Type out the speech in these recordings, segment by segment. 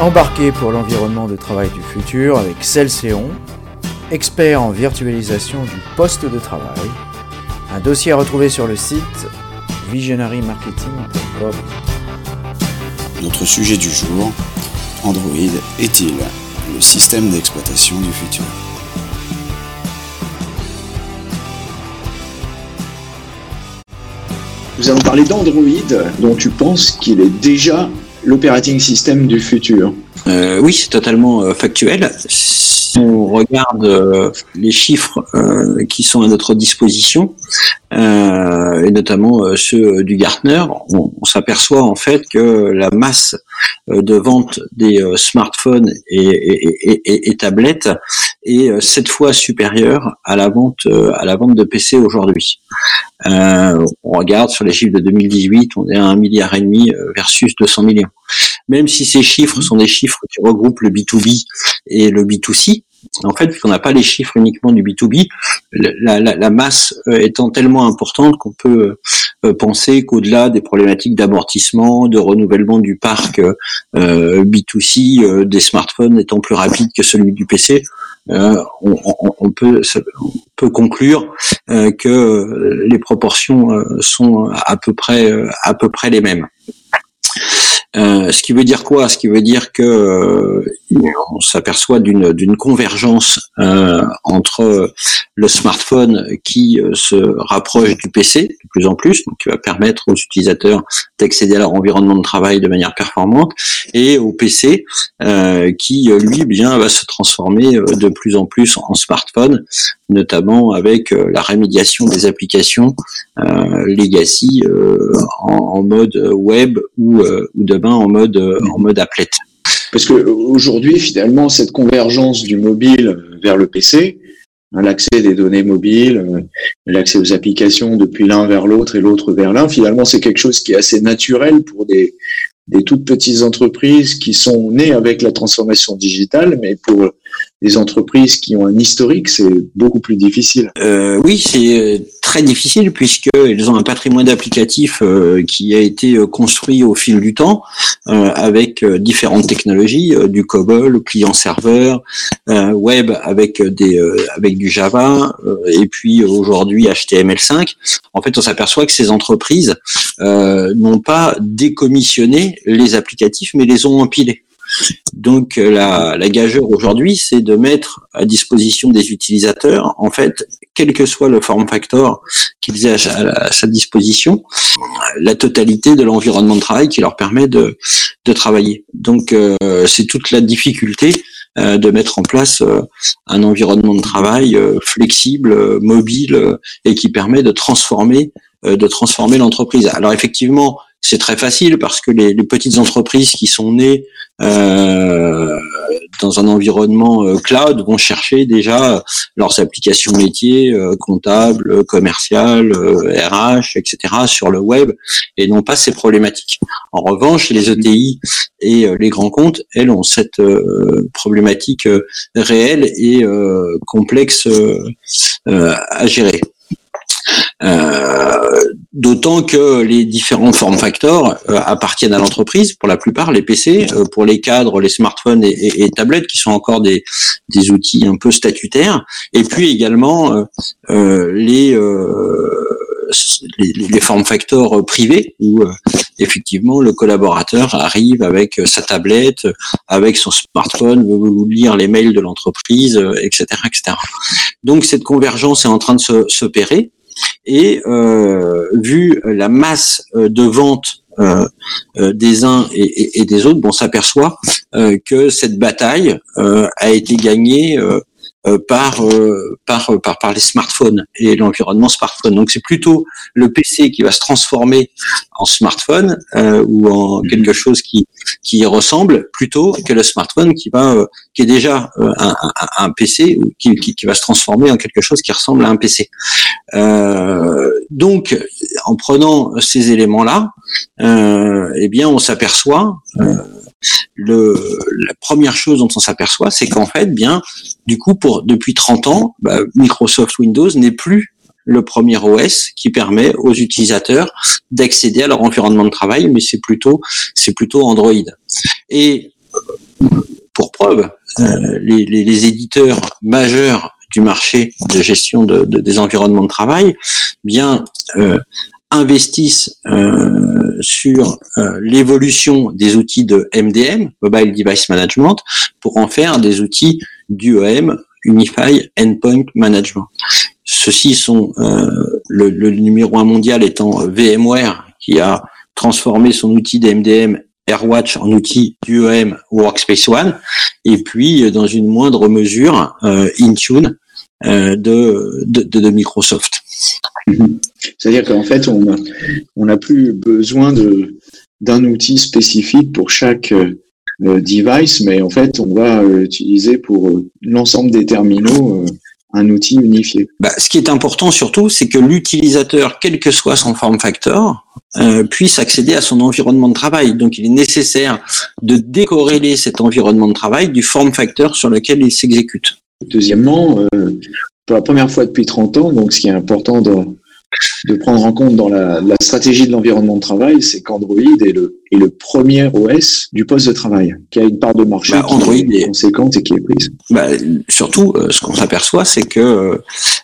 Embarqué pour l'environnement de travail du futur avec Celséon, expert en virtualisation du poste de travail. Un dossier à retrouver sur le site visionarymarketing.com. Notre sujet du jour, Android est-il le système d'exploitation du futur? Nous allons parler d'Android, dont tu penses qu'il est déjà l'operating system du futur. Euh, oui, c'est totalement euh, factuel. On regarde euh, les chiffres euh, qui sont à notre disposition, euh, et notamment ceux du Gartner, on, s'aperçoit en fait que la masse de vente des smartphones et, tablettes est sept fois supérieure à la vente à la vente de PC aujourd'hui. on regarde sur les chiffres de 2018, on est à un milliard et demi versus 200 millions. Même si ces chiffres sont des chiffres qui regroupent le B2B et le B2C, en fait, puisqu'on n'a pas les chiffres uniquement du B2B, la, la, la masse euh, étant tellement importante qu'on peut euh, penser qu'au-delà des problématiques d'amortissement, de renouvellement du parc euh, B2C, euh, des smartphones étant plus rapides que celui du PC, on, on, on, peut, on, peut, conclure que les proportions sont à peu près à peu près les mêmes. Euh, ce qui veut dire quoi? Ce qui veut dire que euh, on s'aperçoit d'une d'une convergence euh, entre le smartphone qui se rapproche du PC de plus en plus, donc qui va permettre aux utilisateurs d'accéder à leur environnement de travail de manière performante, et au PC qui lui bien va se transformer de plus en plus en smartphone, notamment avec la rémédiation des applications legacy en, en, mode web ou, ou de en mode, euh, en mode applet. Parce que aujourd'hui, finalement, cette convergence du mobile vers le PC, hein, l'accès des données mobiles, euh, l'accès aux applications depuis l'un vers l'autre et l'autre vers l'un, finalement, c'est quelque chose qui est assez naturel pour des, des toutes petites entreprises qui sont nées avec la transformation digitale, mais pour les entreprises qui ont un historique, c'est beaucoup plus difficile. Euh, oui, c'est euh, très difficile puisqu'elles ont un patrimoine d'applicatifs euh, qui a été construit au fil du temps avec différentes technologies, du COBOL, client-serveur, web avec des avec du Java et puis aujourd'hui HTML5. En fait, on s'aperçoit que ces entreprises n'ont pas décommissionné les applicatifs, mais les ont empilés. Donc euh, la, la gageure aujourd'hui, c'est de mettre à disposition des utilisateurs, en fait, quel que soit le form factor qu'ils aient à, sa disposition, la totalité de l'environnement de travail qui leur permet de, travailler. Donc euh, c'est toute la difficulté euh, de mettre en place un environnement de travail flexible, mobile et qui permet de transformer de transformer l'entreprise. Alors effectivement, c'est très facile parce que les, les, petites entreprises qui sont nées euh, dans un environnement euh, cloud vont chercher déjà leurs applications métiers, euh, comptables, commerciales, RH, etc. sur le web et n'ont pas ces problématiques. En revanche, les ETI et les grands comptes, elles, ont cette problématique réelle et complexe à gérer. Euh, d'autant que les différents formes factors euh, appartiennent à l'entreprise, pour la plupart, les PC, euh, pour les cadres, les smartphones et, et, et, tablettes, qui sont encore des, des outils un peu statutaires, et puis également les, les, les, formes factors privés, où effectivement le collaborateur arrive avec sa tablette, avec son smartphone, veut lire les mails de l'entreprise, etc., etc. Donc cette convergence est en train de s'opérer. Et euh, vu la masse euh, de vente euh, des uns et, des autres, bon, on s'aperçoit que cette bataille a été gagnée par, par, par, par les smartphones et l'environnement smartphone. Donc c'est plutôt le PC qui va se transformer en smartphone ou en mhm. quelque chose qui, qui ressemble plutôt que le smartphone qui va qui est déjà un, un, un PC qui, qui, qui, va se transformer en quelque chose qui ressemble à un PC. Euh, donc, en prenant ces éléments-là, euh, eh bien, on s'aperçoit. Euh, le, la première chose dont on s'aperçoit, c'est qu'en fait, bien, du coup, pour depuis 30 ans, bah, Microsoft Windows n'est plus le premier OS qui permet aux utilisateurs d'accéder à leur environnement de travail, mais c'est plutôt c'est plutôt Android. Et pour preuve, les, les, les, éditeurs majeurs du marché de gestion de, de, des environnements de travail, bien investissent euh, sur euh, l'évolution des outils de MDM, Mobile Device Management, pour en faire des outils d'UEM, Unified Endpoint Management. Ceux-ci sont euh, le, le, numéro un mondial étant VMware, qui a transformé son outil d'MDM AirWatch en outil d'UEM Workspace ONE, et puis dans une moindre mesure Intune de, de, de Microsoft. C'est-à-dire qu'en fait, on n'a on a plus besoin de, d'un outil spécifique pour chaque euh, device, mais en fait, on va euh, utiliser pour euh, l'ensemble des terminaux un outil unifié. Bah, ce qui est important surtout, c'est que l'utilisateur, quel que soit son form factor, puisse accéder à son environnement de travail. Donc, il est nécessaire de décorréler cet environnement de travail du form factor sur lequel il s'exécute. Deuxièmement, pour la première fois depuis 30 ans, donc ce qui est important dans, de prendre en compte dans la, stratégie de l'environnement de travail, c'est qu'Android est le, est le premier OS du poste de travail, qui a une part de marché bah, Android est conséquente et qui est prise. Bah, surtout, euh, ce qu'on s'aperçoit, c'est que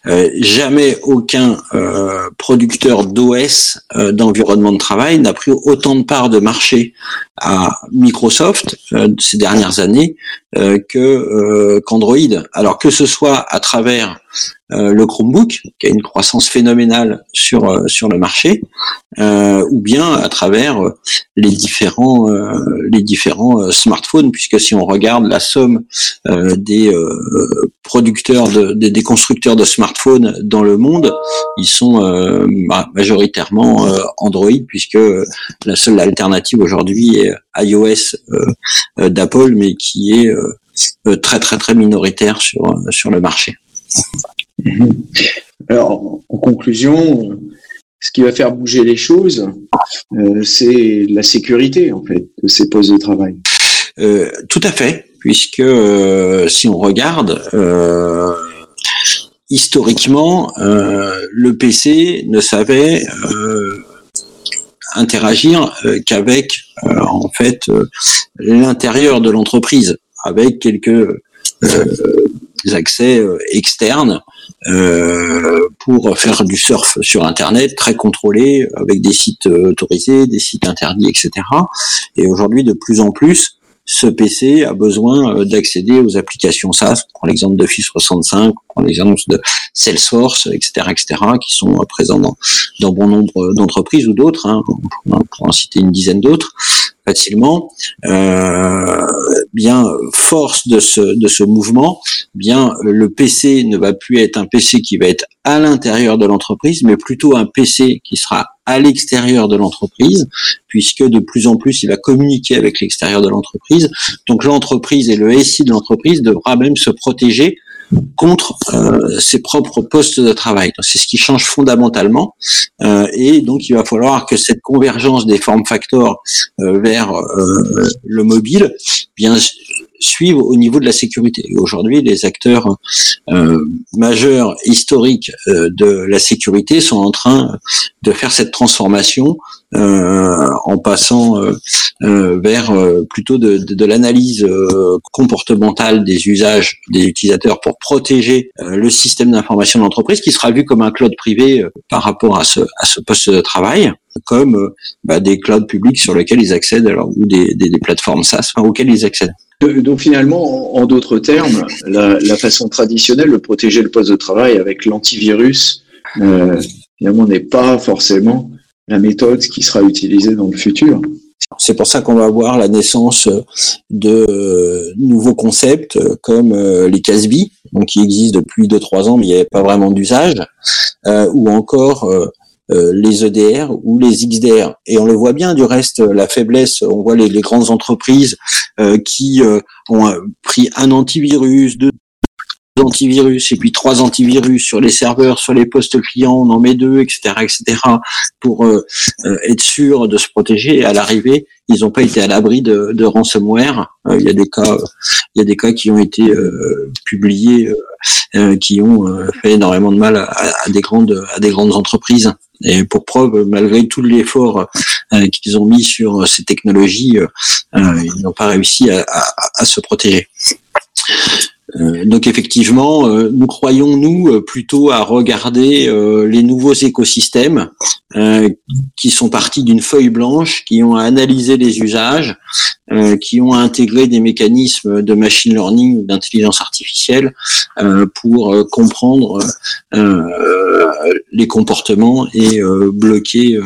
euh, jamais aucun euh, producteur d'OS euh, d'environnement de travail n'a pris autant de parts de marché à Microsoft ces dernières années que qu'Android. Alors que ce soit à travers le Chromebook, qui a une croissance phénoménale sur sur le marché, ou bien à travers les différents les différents smartphones, puisque si on regarde la somme des producteurs de, des constructeurs de smartphones dans le monde, ils sont euh, majoritairement euh, Android, puisque la seule alternative aujourd'hui est iOS euh, d'Apple, mais qui est très très très minoritaire sur, sur le marché. Mhm. Alors, en conclusion, ce qui va faire bouger les choses, c'est la sécurité en fait de ces postes de travail. tout à fait, puisque si on regarde, historiquement, euh, le PC ne savait euh, interagir euh, qu'avec en fait l'intérieur de l'entreprise, avec quelques accès externes pour faire du surf sur Internet très contrôlé, avec des sites autorisés, des sites interdits, etc. Et aujourd'hui, de plus en plus, ce PC a besoin euh, d'accéder aux applications SaaS. On prend l'exemple d'Office 65, on prend l'exemple de Salesforce, etc., etc., qui sont euh, présents dans, bon nombre d'entreprises ou d'autres. Hein. Pourrait en citer une dizaine d'autres facilement. Euh, bien force de ce de ce mouvement, bien le PC ne va plus être un PC qui va être à l'intérieur de l'entreprise, mais plutôt un PC qui sera à l'extérieur de l'entreprise, puisque de plus en plus il va communiquer avec l'extérieur de l'entreprise. Donc l'entreprise et le SI de l'entreprise devra même se protéger contre euh, ses propres postes de travail. C'est ce qui change fondamentalement. Euh, et donc, il va falloir que cette convergence des formes factors euh, vers euh, le mobile bien suivre au niveau de la sécurité. Aujourd'hui, les acteurs euh, majeurs historiques euh, de la sécurité sont en train de faire cette transformation en passant vers plutôt de, de, de l'analyse comportementale des usages des utilisateurs pour protéger le système d'information de l'entreprise qui sera vu comme un cloud privé par rapport à ce, à ce poste de travail comme bah, des clouds publics sur lesquels ils accèdent alors, ou des, des, des plateformes SaaS enfin, auxquelles ils accèdent. Donc finalement, en d'autres termes, la, la, façon traditionnelle de protéger le poste de travail avec l'antivirus, euh, finalement, n'est pas forcément la méthode qui sera utilisée dans le futur. C'est pour ça qu'on va voir la naissance de euh, nouveaux concepts comme euh, les CASB, donc qui existent depuis 2-3 ans, mais il n'y avait pas vraiment d'usage, euh, ou encore euh, les EDR ou les XDR. Et on le voit bien, du reste, la faiblesse, on voit les, grandes entreprises euh, qui euh, ont pris un antivirus, deux antivirus et puis trois antivirus sur les serveurs, sur les postes clients, on en met deux, etc., etc., pour être sûr de se protéger. Et à l'arrivée, ils n'ont pas été à l'abri de, de ransomware. il y a des cas, il y a des cas qui ont été publiés, qui ont fait énormément de mal à, à, des grandes, à des grandes entreprises. Et pour preuve, malgré tout l'effort qu'ils ont mis sur ces technologies, ils n'ont pas réussi à se protéger. Euh, donc effectivement, euh, nous croyons nous euh, plutôt à regarder les nouveaux écosystèmes qui sont partis d'une feuille blanche, qui ont analysé les usages, qui ont intégré des mécanismes de machine learning ou d'intelligence artificielle pour comprendre les comportements et bloquer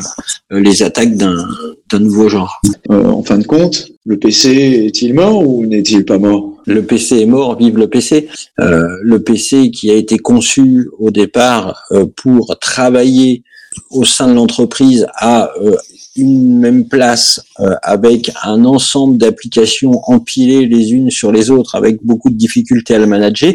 les attaques d'un nouveau genre. en fin de compte, le PC est-il mort ou n'est-il pas mort? Le PC est mort, vive le PC. Euh, le PC qui a été conçu au départ euh, pour travailler au sein de l'entreprise a euh, une même place euh, avec un ensemble d'applications empilées les unes sur les autres avec beaucoup de difficultés à le manager,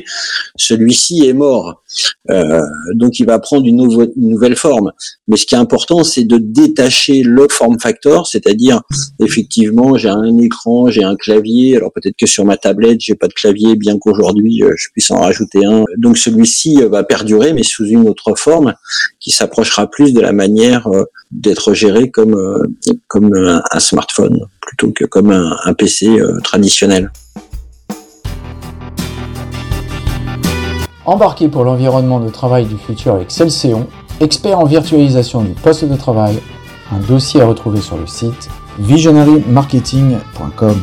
celui-ci est mort. Euh, donc il va prendre une, nouvelle forme. Mais ce qui est important, c'est de détacher le form factor, c'est-à-dire effectivement j'ai un écran, j'ai un clavier. Alors peut-être que sur ma tablette j'ai pas de clavier, bien qu'aujourd'hui je puisse en rajouter un. Donc celui-ci va perdurer, mais sous une autre forme qui s'approchera plus de la manière d'être géré comme comme un, smartphone plutôt que comme un, PC euh, traditionnel. Embarqué pour l'environnement de travail du futur avec Celséon, expert en virtualisation du poste de travail, un dossier à retrouver sur le site visionarymarketing.com.